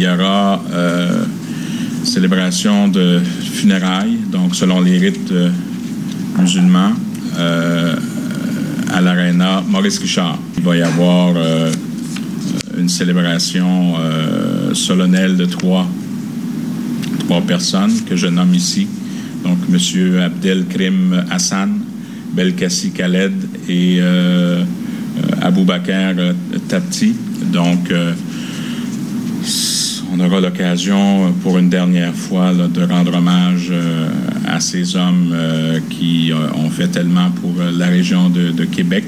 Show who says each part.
Speaker 1: il y aura célébration de funérailles, donc selon les rites musulmans, à l'aréna Maurice Richard. Il va y avoir une célébration solennelle de trois, trois personnes que je nomme ici. Donc, M. Abdelkrim Hassan, Belkassi Khaled et euh, Abou Bakr Tapti. Donc, on aura l'occasion pour une dernière fois de rendre hommage à ces hommes qui ont fait tellement pour la région de Québec.